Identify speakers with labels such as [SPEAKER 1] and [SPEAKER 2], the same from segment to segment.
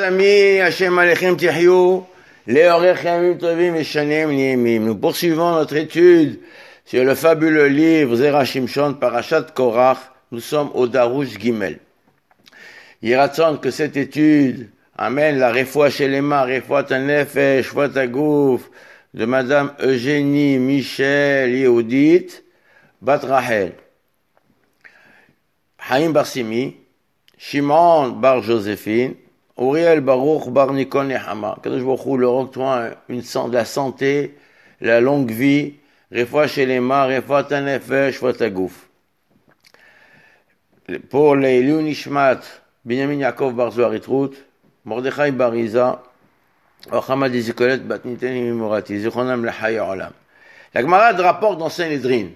[SPEAKER 1] amis, Tihyou, nous poursuivons notre étude sur le fabuleux livre Zera Shimshon Parashat Korach. Nous sommes au Darouche Gimel. Yiratson que cette étude amène la refoua chez les mains, refoua tanefesh, tagouf, de Madame Eugénie Michel Yehudit Batrahel. Haïm Barsimi, Shimon Bar Joséphine, Uriel Baruch Bar Nikon Nehama. Kadosh Baruch leur octroie une, de la santé, la longue vie, Refoua Shelema, Refoua Tanefesh, Tagouf. Pour les Nishmat, Binyamin Yaakov Bar Zoharitrut, Mordechai Bariza, Ochamad Izikolet Batniten Imorati, Zichonam Lechaya Olam. La Gemara rapporte dans Saint-Lédrine,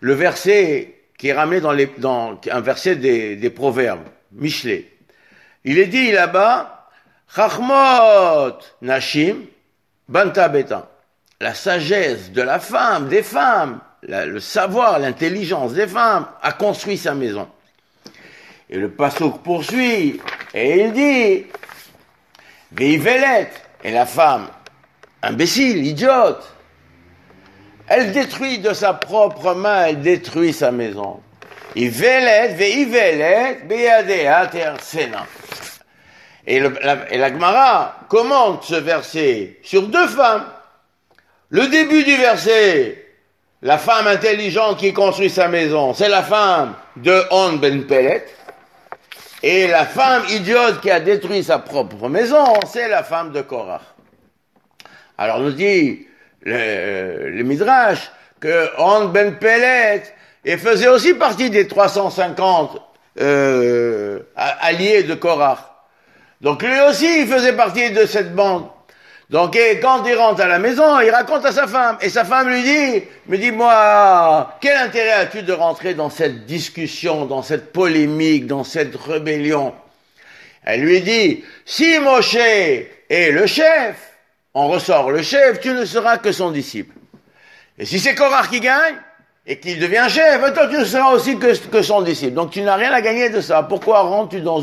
[SPEAKER 1] le verset qui est ramené dans, les, dans un verset des, des proverbes, Michelet. Il est dit là-bas, Chachmot Nashim Banta Beta. La sagesse de la femme, des femmes, le savoir, l'intelligence des femmes a construit sa maison. Et le passouk poursuit, et il dit, Veivelet, et la femme, imbécile, idiote, elle détruit de sa propre main, elle détruit sa maison. Ivelet, beyadea. Et, la, et la Gemara commente ce verset sur deux femmes. Le début du verset, la femme intelligente qui construit sa maison, c'est la femme de On Ben Pellet. Et la femme idiote qui a détruit sa propre maison, c'est la femme de Korach. Alors nous dit le, le Midrash que On Ben Pellet et faisait aussi partie des 350 euh, alliés de Korach. Donc lui aussi, il faisait partie de cette bande. Donc quand il rentre à la maison, il raconte à sa femme. Et sa femme lui dit, me dit, moi, quel intérêt as-tu de rentrer dans cette discussion, dans cette polémique, dans cette rébellion? Elle lui dit, si Moshe est le chef, on ressort le chef, tu ne seras que son disciple. Et si c'est Korach qui gagne, et qu'il devient chef, toi tu ne seras aussi que, son disciple. Donc tu n'as rien à gagner de ça. Pourquoi rentres-tu dans,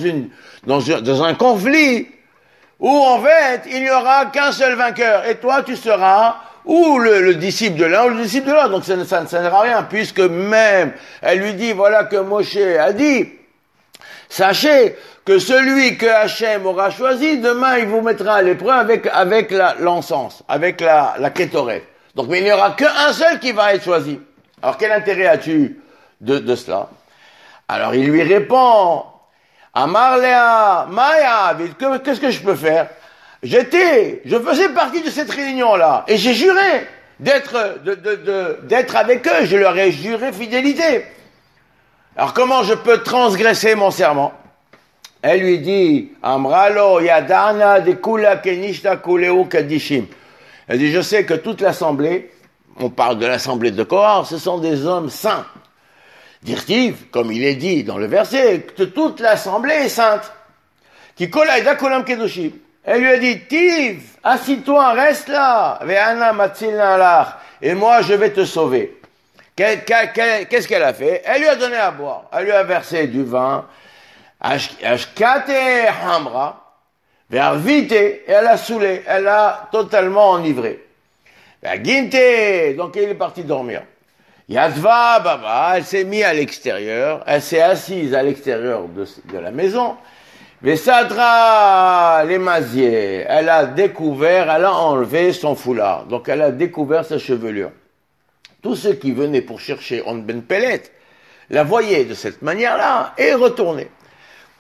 [SPEAKER 1] dans, dans un conflit où en fait il n'y aura qu'un seul vainqueur? Et toi tu seras ou le, disciple de l'un ou le disciple de l'autre. Donc ça ne ça, sert à rien puisque même elle lui dit voilà que Moshe a dit sachez que celui que Hachem aura choisi demain il vous mettra à l'épreuve avec avec l'encens, avec la la Donc mais il n'y aura qu'un seul qui va être choisi. Alors quel intérêt as-tu de, de, cela? Alors il lui répond, Amarlea, Maya, qu'est-ce que je peux faire? J'étais, je faisais partie de cette réunion-là, et j'ai juré d'être, d'être avec eux, je leur ai juré fidélité. Alors comment je peux transgresser mon serment? Elle lui dit, Amralo, Yadana, de Kula, Kenishta, Kuleu, Kadishim. Elle dit, je sais que toute l'assemblée, on parle de l'assemblée de Korah, ce sont des hommes saints. Dirtiv, comme il est dit dans le verset, que toute l'assemblée est sainte. Qui kolam kedoshim. Elle lui a dit, Tiv, assis-toi, reste là. Et moi, je vais te sauver. Qu'est-ce qu'elle a fait? Elle lui a donné à boire. Elle lui a versé du vin. Ashkate hamra. Et elle a saoulé. Elle a totalement enivré. Ginte, donc il est parti dormir. Yadva, baba, elle s'est mise à l'extérieur, elle s'est assise à l'extérieur de, la maison. Vesadra, les maziers, elle a découvert, elle a enlevé son foulard. Donc elle a découvert sa chevelure. Tous ceux qui venaient pour chercher On Ben Pellet la voyaient de cette manière-là et retournaient.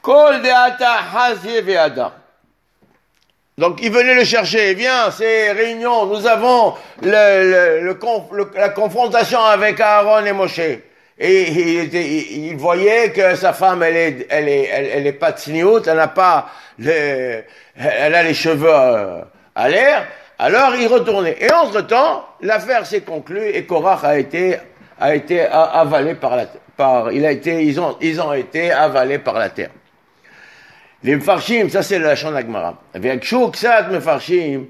[SPEAKER 1] Kol deata. Donc il venait le chercher, viens, c'est réunion, nous avons le, le, le, la confrontation avec Aaron et Moshe. Et il, il, voyait que sa femme, elle est, elle est, elle, est pas tzniout, elle n'a pas, les, elle a les cheveux euh, à l'air. Alors il retournait. Et entre temps, l'affaire s'est conclue et Korach a été, a été avalé par la, par, il a été, ils ont, ils ont été avalés par la terre. Les mfarshim, ça c'est la Agmara. Avec Shouksat mefarshim.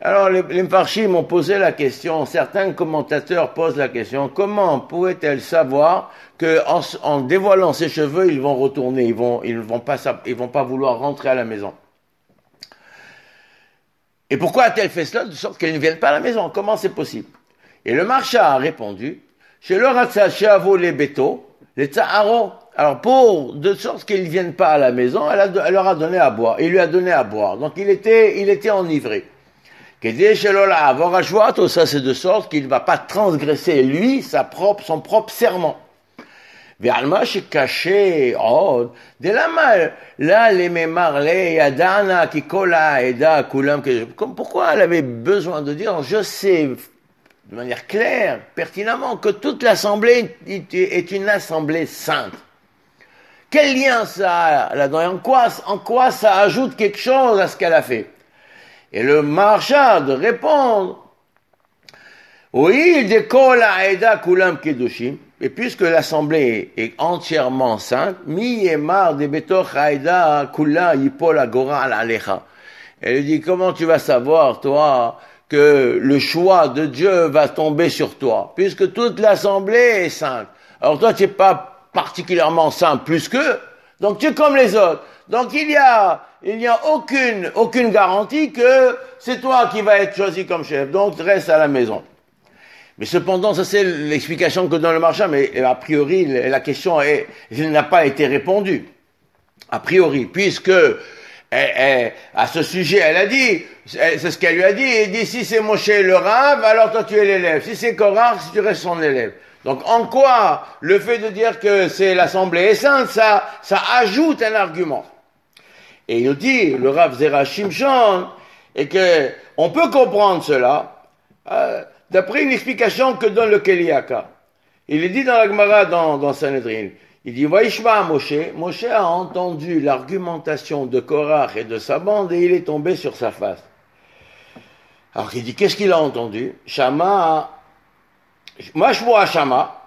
[SPEAKER 1] Alors les, les ont posé la question, certains commentateurs posent la question, comment pourrait-elle savoir que en, dévoilant ses cheveux, ils vont retourner, ils vont, ils vont pas, ils vont pas vouloir rentrer à la maison? Et pourquoi a-t-elle fait cela? De sorte qu'elle ne vienne pas à la maison Comment c'est possible? Et le marcha a répondu, chez le les béto, les tsaharo. Alors pour de sorte qu'ils ne viennent pas à la maison, elle, leur a donné à boire. Il lui a donné à boire. Donc il était, il était enivré. Ça c'est de sorte qu'il ne va pas transgresser lui sa propre, son propre serment. caché. De la mal. Là, les yadana, kikola, eda, kulam, pourquoi elle avait besoin de dire, je sais de manière claire, pertinemment, que toute l'assemblée est une assemblée sainte? Quel lien ça a là-dedans en quoi, en quoi ça ajoute quelque chose à ce qu'elle a fait? Et le marchand de répondre, oui, de kola, eda, kedushim, et puisque l'assemblée est entièrement sainte, mi mar de kula yipol agora alecha. Elle dit, comment tu vas savoir, toi, que le choix de Dieu va tomber sur toi, puisque toute l'assemblée est sainte. Alors toi, tu n'es pas particulièrement saint plus qu'eux, donc tu es comme les autres. Donc il y a, il n'y a aucune, aucune garantie que c'est toi qui vas être choisi comme chef. Donc reste à la maison. Mais cependant, ça c'est l'explication que donne le marchand, mais a priori, la question n'a pas été répondue. A priori, puisque à ce sujet, elle a dit, c'est ce qu'elle lui a dit, elle dit, si c'est Moshe le rave, alors toi tu es l'élève. Si c'est Korach, tu restes son élève. Donc en quoi le fait de dire que c'est l'assemblée sainte, ça, ajoute un argument. Et il nous dit, le Rav Zera Shimshon, et que on peut comprendre cela, euh, d'après une explication que donne le Keliaka. Il est dit dans la Gemara, dans, dans Sanhedrin, il dit, Vaishma Moshe, Moshe a entendu l'argumentation de Korach et de sa bande et il est tombé sur sa face. Alors il dit, qu'est-ce qu'il a entendu? Shama, moi je vois Shama,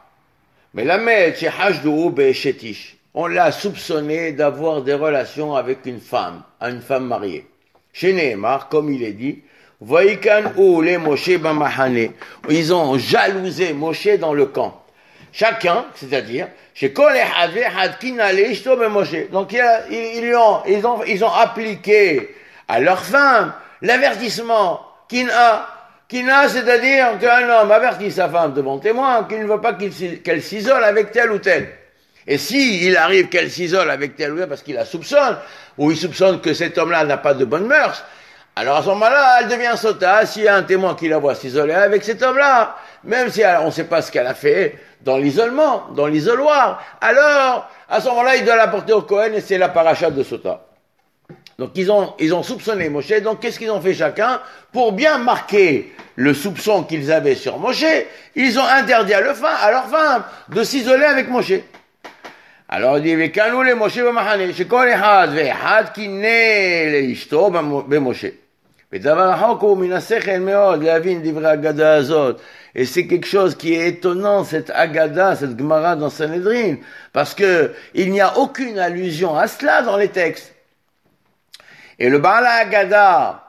[SPEAKER 1] mais la mère, Shetish, on l'a soupçonné d'avoir des relations avec une femme, une femme mariée. Chez Nehemar, comme il est dit, ils ont jalousé Moshe dans le camp. Chacun, c'est-à-dire, donc ils, ont, ils, ont, ils ont appliqué à leur femme l'avertissement Kina. Kina, c'est-à-dire qu'un homme avertit sa femme devant témoin qu'il ne veut pas qu'elle s'isole avec tel ou tel. Et si il arrive qu'elle s'isole avec tel ou tel parce qu'il la soupçonne, ou il soupçonne que cet homme-là n'a pas de bonnes mœurs, alors à ce moment-là, elle devient sota. S'il y a un témoin qui la voit s'isoler avec cet homme-là, même si on ne sait pas ce qu'elle a fait dans l'isolement, dans l'isoloir, alors à ce moment-là, il doit la porter au Cohen et c'est la paracha de sota. Donc ils ont, ils ont soupçonné Moshe. Donc qu'est-ce qu'ils ont fait chacun Pour bien marquer le soupçon qu'ils avaient sur Moshe, ils ont interdit à, à leur femme de s'isoler avec Moshe. Alors il dit, les Moshe Moshe. Et c'est quelque chose qui est étonnant, cette Agada, cette Gemara dans Sanhedrin, parce que il n'y a aucune allusion à cela dans les textes. Et le Baal Agada,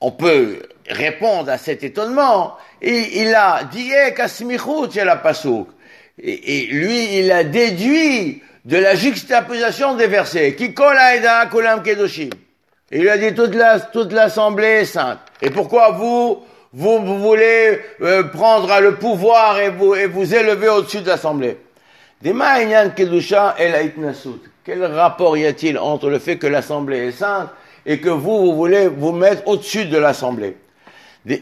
[SPEAKER 1] on peut répondre à cet étonnement, il a dit, eh, la pasouk. Et, lui, il a déduit de la juxtaposition des versets. Qui Kulam Kedoshim. Il a dit toute la, toute l'assemblée est sainte. Et pourquoi vous, vous, vous voulez euh, prendre le pouvoir et vous, et vous élever au-dessus de l'assemblée? Kedusha Quel rapport y a-t-il entre le fait que l'assemblée est sainte et que vous, vous voulez vous mettre au-dessus de l'assemblée?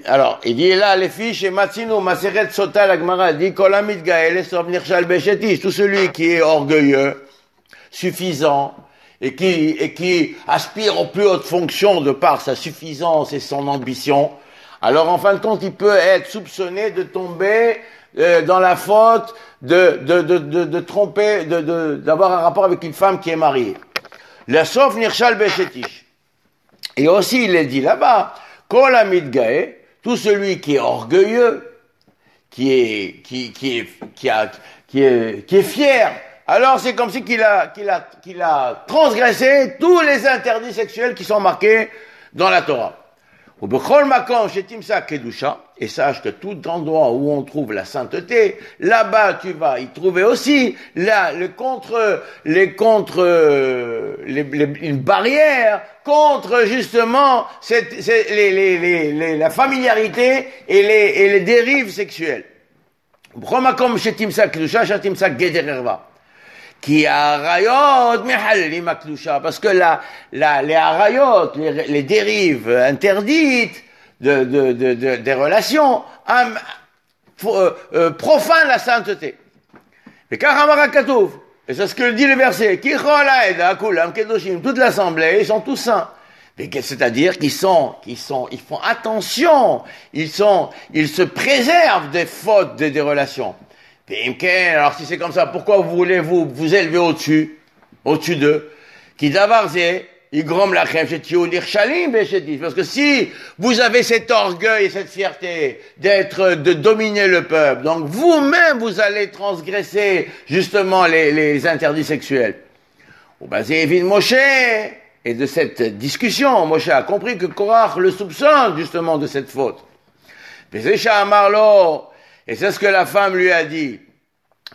[SPEAKER 1] Alors, il dit là, les fiches, et Matsino, Maseret Sota, la Gemara, dit, Kolamit Gaël, tout celui qui est orgueilleux, suffisant, et qui, et qui aspire aux plus hautes fonctions de par sa suffisance et son ambition, alors en fin de compte, il peut être soupçonné de tomber euh, dans la faute de, de, de, de, de tromper, d'avoir un rapport avec une femme qui est mariée. La sauf nirshal beshetish. Et aussi, il est dit là-bas, kol gae, tout celui qui est orgueilleux, qui est, qui, est, qui qui est, qui est fier alors c'est comme si qu'il a, qu'il a, qu'il a transgressé tous les interdits sexuels qui sont marqués dans la Torah. Et sache que tout endroit où on trouve la sainteté, là-bas tu vas y trouver aussi là, le contre, les contre, les, les, une barrière contre justement cette, cette, les, la familiarité et les, et les dérives sexuelles. Qui arayot mehallim aklusha, parce que la, la, les arayot, les, les dérives interdites de, de, de, de des relations, um, euh, euh, profanent la sainteté. Et et c'est ce que dit le verset, toute l'assemblée, ils sont tous saints. C'est-à-dire qu'ils sont, qu'ils sont, ils font attention, ils sont, ils se préservent des fautes des, des relations. Alors si c'est comme ça, pourquoi vous voulez vous vous élever au-dessus, au-dessus d'eux? Qui davarze, igrom lachem shalim Parce que si vous avez cet orgueil et cette fierté d'être, de dominer le peuple, donc vous-même vous allez transgresser justement les, les interdits sexuels. Au basé Moshe, et de cette discussion, Moshe a compris que Korach le soupçonne justement de cette faute. Marlo, et c'est ce que la femme lui a dit.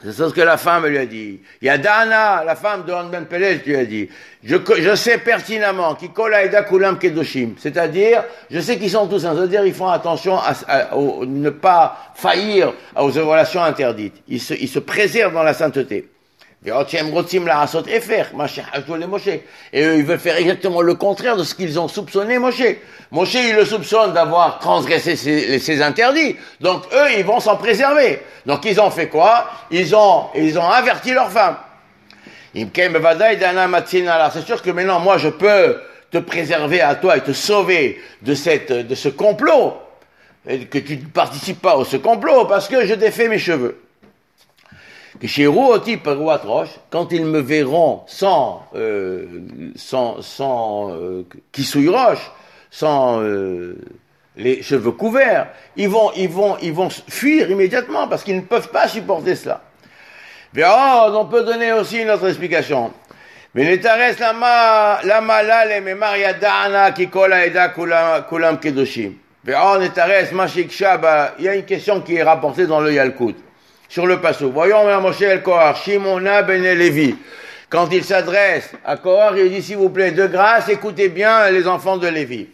[SPEAKER 1] C'est ce que la femme lui a dit. Il y a Dana, la femme de Ben Pelej, lui a dit. Je, sais pertinemment qui Eda Kulam Kedoshim. C'est-à-dire, je sais qu'ils sont tous C'est-à-dire, ils font attention à, ne pas faillir aux relations interdites. Ils se préservent dans la sainteté. Et eux, ils veulent faire exactement le contraire de ce qu'ils ont soupçonné Moshe. Moshe, il le soupçonne d'avoir transgressé ses, interdits. Donc eux, ils vont s'en préserver. Donc ils ont fait quoi? Ils ont, ils ont averti leur femme. C'est sûr que maintenant, moi, je peux te préserver à toi et te sauver de cette, de ce complot. Que tu ne participes pas à ce complot parce que je défais mes cheveux que chez Rouoti Roche, quand ils me verront sans, euh, sans, sans euh, roche, sans euh, les cheveux couverts, ils vont, ils vont, ils vont fuir immédiatement parce qu'ils ne peuvent pas supporter cela. Mais oh, on peut donner aussi une autre explication. Mais lama lama lale me mariadana qui kola eda kulam kulam kedoshim. Mais oh, l'Etares mashik shaba, il y a une question qui est rapportée dans le Yalkut sur le passo. Voyons Moshe el Kohar, Shimona ben Levi. Quand il s'adresse à Kohar, il dit, s'il vous plaît, de grâce, écoutez bien les enfants de Lévi.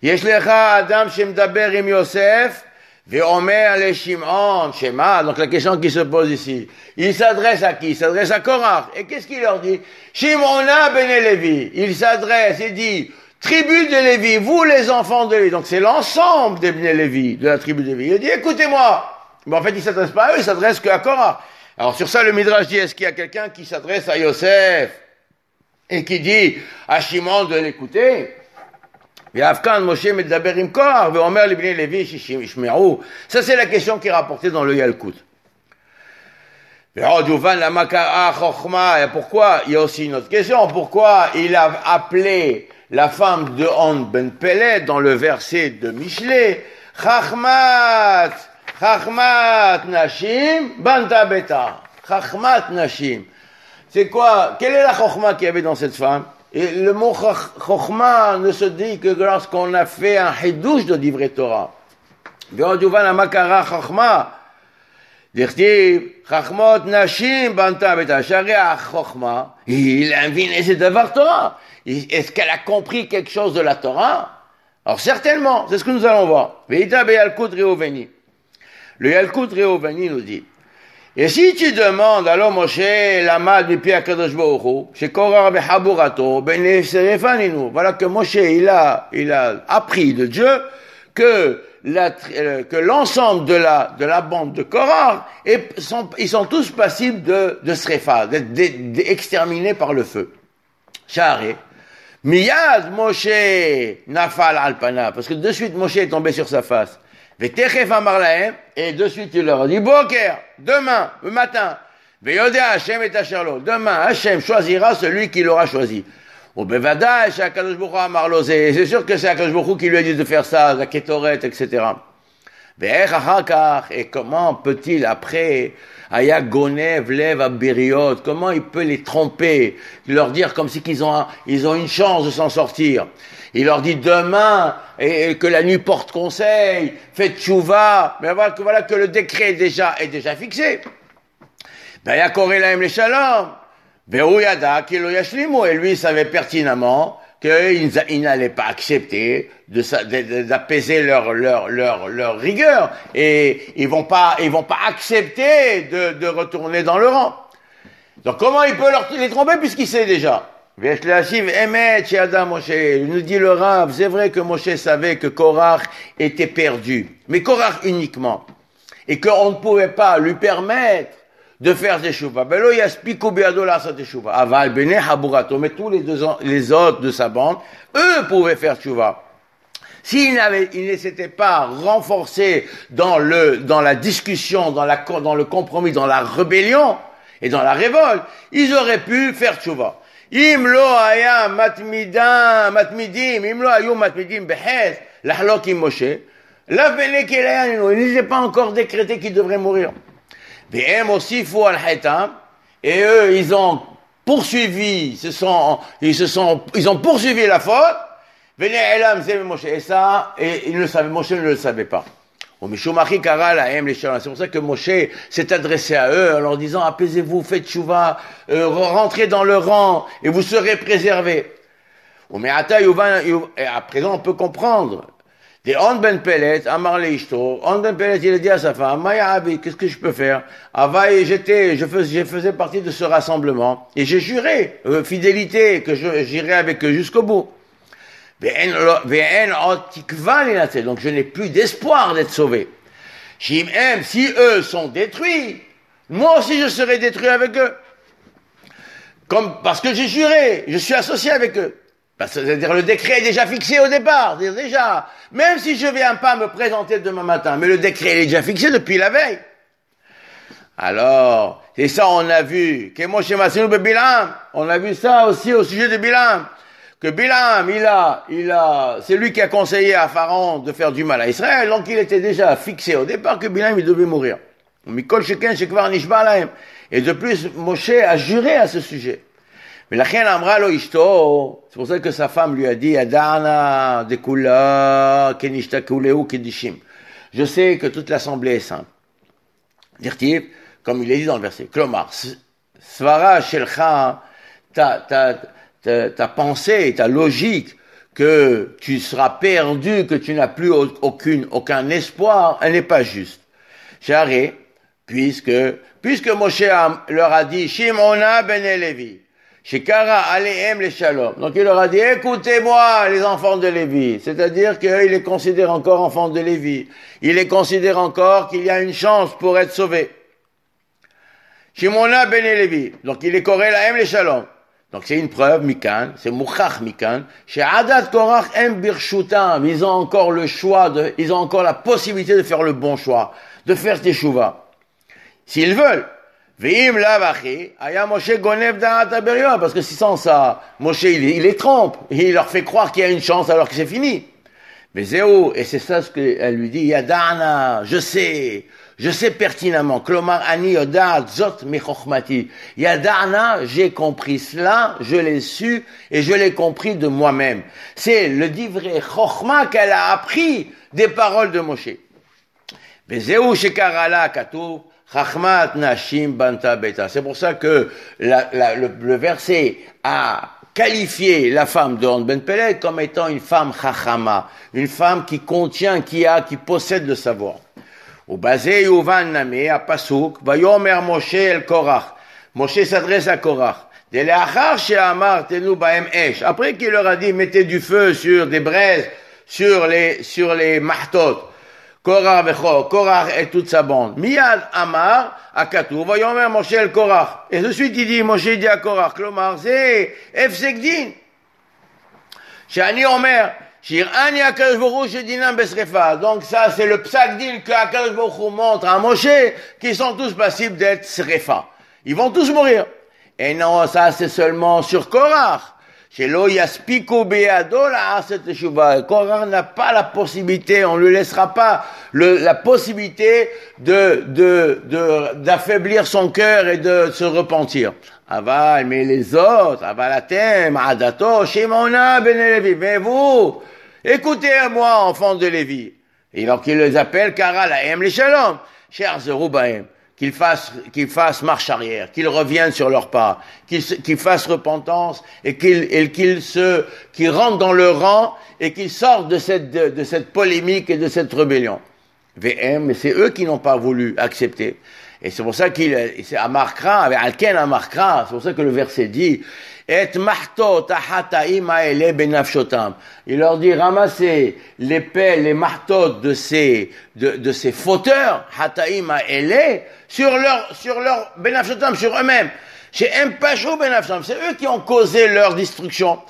[SPEAKER 1] Yeshlecha Adam Shemdaber im Yosef, Veomer le Shimon, Shema. Donc la question qui se pose ici. Il s'adresse à qui? Il s'adresse à Korach. Et qu'est-ce qu'il leur dit? Shimona ben Levi. Il s'adresse et dit, tribu de Lévi, vous les enfants de Lévi. Donc c'est l'ensemble des Ben Lévi, de la tribu de Lévi. Il dit, écoutez-moi, mais en fait, il s'adresse pas à eux, il s'adresse qu'à Korah. Alors sur ça, le Midrash dit, est-ce qu'il y a quelqu'un qui s'adresse à Yosef et qui dit à Shimon de l'écouter? Ça, c'est la question qui est rapportée dans le Yalkut. Et pourquoi? Il y a aussi une autre question. Pourquoi il a appelé la femme de Han ben Peled dans le verset de Michelet? Chachmat Chachmat Nashim, Banta Beta. Chachmat Nashim. C'est quoi Quelle est la chokhma qu'il y avait dans cette femme Et le mot chokhma ne se dit que lorsqu'on a fait un hidouche de livret Torah. la makara chokhma. דכתיב, חכמות נשים בנתה ביתה, שהרי החוכמה היא להבין איזה דבר תורה. Est-ce qu'elle a compris quelque chose de la Torah Alors certainement, c'est ce que nous allons voir. Veïta beyalkut reoveni. Le Yalkut Reovani nous dit, et si tu demandes alors Moshe l'ama du Pierre Kadosh chez Korah Behaburato, ben voilà que Moshe il a, il a appris de Dieu que la, euh, que l'ensemble de la, de la bande de Korah, sont, ils sont tous passibles de, de d'être exterminés par le feu. Charé. Miyad Moshe nafal alpana, parce que de suite Moshe est tombé sur sa face. Et de suite il leur a dit, Boker, demain, le matin, et Demain, Hashem choisira celui qu'il aura choisi. C'est sûr que c'est Akadosh qui lui a dit de faire ça, la Ketoret, etc. Et comment peut-il après, Aya Gonev, lève à Bériot, comment il peut les tromper, leur dire comme si qu'ils ont, ils ont une chance de s'en sortir. Il leur dit demain, et, que la nuit porte conseil, faites chouva, mais voilà que, voilà que le décret est déjà, est déjà fixé. Ben, les shalom. Et lui savait pertinemment qu'ils n'allaient pas accepter d'apaiser leur, leur, leur, leur rigueur. Et ils vont pas ils vont pas accepter de, de retourner dans le rang. Donc comment il peut leur, les tromper puisqu'il sait déjà? Il nous dit le Rav, c'est vrai que Moshe savait que Korach était perdu, mais Korach uniquement, et qu'on ne pouvait pas lui permettre de faire des chouvas. Ben là, il y a Spikou Beadola sa teshuva. Aval, Bene Haburato, mais tous les, deux, les autres de sa bande, eux pouvaient faire chouvas. S'ils ne s'étaient pas renforcés dans le, dans la discussion, dans la, dans le compromis, dans la rébellion et dans la révolte, ils auraient pu faire. Im lo aya matmidim, matmidim, im lo ayu matmidim behez, l'ahlok im Moshe, la vene il n'était pas encore décrété qu'il devrait mourir. Et eux, ils ont poursuivi, se sont, ils se sont, ils ont poursuivi la faute, et ça, et ils le savaient, Moshe ne le savait pas. C'est pour ça que Moshe s'est adressé à eux en leur disant apaisez-vous, faites chouva, euh, rentrez dans le rang et vous serez préservés. Et à présent on peut comprendre des On Ben Pellet, Amar Leishto, On Ben Pellet, il a dit à sa femme, Maya qu'est-ce que je peux faire? Avaï, j'étais, je faisais, je faisais partie de ce rassemblement, et j'ai juré, euh, fidélité, que j'irai avec eux jusqu'au bout. Donc je n'ai plus d'espoir d'être sauvé. Si eux sont détruits, moi aussi je serai détruit avec eux. Comme, parce que j'ai juré, je suis associé avec eux. C'est-à-dire le décret est déjà fixé au départ. Déjà, même si je viens pas me présenter demain matin, mais le décret est déjà fixé depuis la veille. Alors, et ça on a vu, on a vu ça aussi au sujet de Bilam, que Bilam, il a, il a, c'est lui qui a conseillé à Pharaon de faire du mal à Israël, donc il était déjà fixé au départ que Bilam, il devait mourir. Et de plus, Moshe a juré à ce sujet. Reine Amra lo ishto, c'est pour ça que sa femme lui a dit, Adana de kula kenishtakuleu kedishim. Je sais que toute l'assemblée est sainte. Dire comme il est dit dans le verset, Klomar, svara shelcha, ta, ta, ta, ta pensée, ta logique, que tu seras perdu, que tu n'as plus aucune, aucun espoir, elle n'est pas juste. J'arrête, puisque, puisque Moshe leur a dit, Shimona ben Levi, Shekara Aleem les Shalom. Donc il leur a dit, écoutez-moi les enfants de Lévi. C'est-à-dire qu'il les considère encore enfants de Lévi. Il les considère encore qu'il y a une chance pour être sauvé. Shimona ben Levi. Donc il est coré la les Shalom. Donc c'est une preuve, Mikan, c'est Mouchach Mikan. Chez Adat Korach M Birshutam, ils ont encore le choix de, ils ont encore la possibilité de faire le bon choix, de faire teshuva. S'ils veulent. Parce que si sans ça, Moshe il, les trompe, il leur fait croire qu'il y a une chance alors que c'est fini. Mais Zéo, et c'est ça ce qu'elle lui dit, Yadana, je sais, je sais pertinemment, Klomar ani zot mechochmati. Yadana, j'ai compris cela, je l'ai su, et je l'ai compris de moi-même. C'est le divré chochma qu'elle a appris des paroles de Moshe. Zéo shekarala katou, c'est pour ça que le, verset a qualifié la femme de Han Ben Pelet comme étant une femme chachama, une femme qui contient, qui a, qui possède le savoir. Au basé Yuvan Name, à Pasuk, Moshe el Korach. Moshe s'adresse à Korach. Après qu'il leur a dit, mettez du feu sur des braises, sur les, sur les martotes. Korach vecho, Korach et toute sa bande. Miyad Amar, Akatou, voyons Moshe el Korach. Et de suite il dit, Moshe dit à Korach, Klomar, c'est Efsekdin. Shani Omer, Shirani Akadosh Baruch Dinam Besrefa. Donc ça, c'est le psakdin que Baruch montre à Moshe, qui sont tous passibles d'être Srefa. Ils vont tous mourir. Et non, ça c'est seulement sur Korach. Shelo yaspiku beado la teshuva. Quand n'a pas la possibilité, on ne lui laissera pas le, la possibilité de, de, d'affaiblir son cœur et de se repentir. Aval, mais les autres, avalatem, adato, shemona ben Levi. Mais vous, écoutez-moi, enfants de Lévi. Et donc il les appelle Kara la em les shalom. Chers Zerubahem qu'ils fassent, qu'ils fassent marche arrière, qu'ils reviennent sur leurs pas, qu'ils, fassent repentance et qu'ils, se, qu'ils rentrent dans le rang et qu'ils sortent de cette, de, cette polémique et de cette rébellion. VM, mais c'est eux qui n'ont pas voulu accepter. Et c'est pour ça qu'il, c'est Amarkra, avec Alken Amarkra, c'est pour ça que le verset dit, et benafshotam. Il leur dit ramassez les pelles, les marteaux de ces de, de ces fauteurs hataim ele sur leur sur leur benafshotam sur eux-mêmes. C'est eux qui ont causé leur destruction.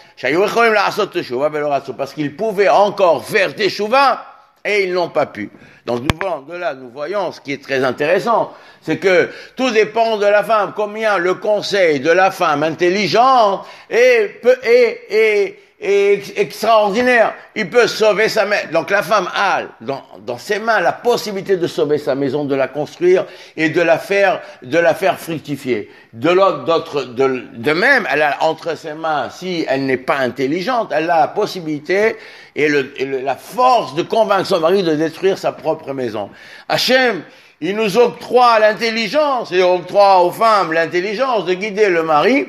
[SPEAKER 1] Parce qu'ils pouvaient encore faire des chouvas et ils n'ont pas pu. Donc nous voyons, de là, nous voyons ce qui est très intéressant, c'est que tout dépend de la femme, combien le conseil de la femme intelligente est, est, est, extraordinaire. Il peut sauver sa maison. Donc la femme a dans, dans ses mains la possibilité de sauver sa maison, de la construire et de la faire, de la faire fructifier. De l'autre, de, de même, elle a entre ses mains, si elle n'est pas intelligente, elle a la possibilité et, le, et le, la force de convaincre son mari de détruire sa propre maison. Hachem, il nous octroie l'intelligence et octroie aux femmes l'intelligence de guider le mari,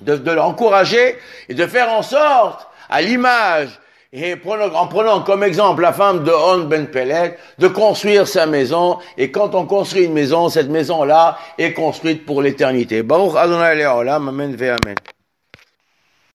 [SPEAKER 1] de, de l'encourager et de faire en sorte, à l'image et en prenant comme exemple la femme de On Ben Pelet, de construire sa maison, et quand on construit une maison, cette maison-là est construite pour l'éternité. Baruch Adonai Le'olam, Amen Amen.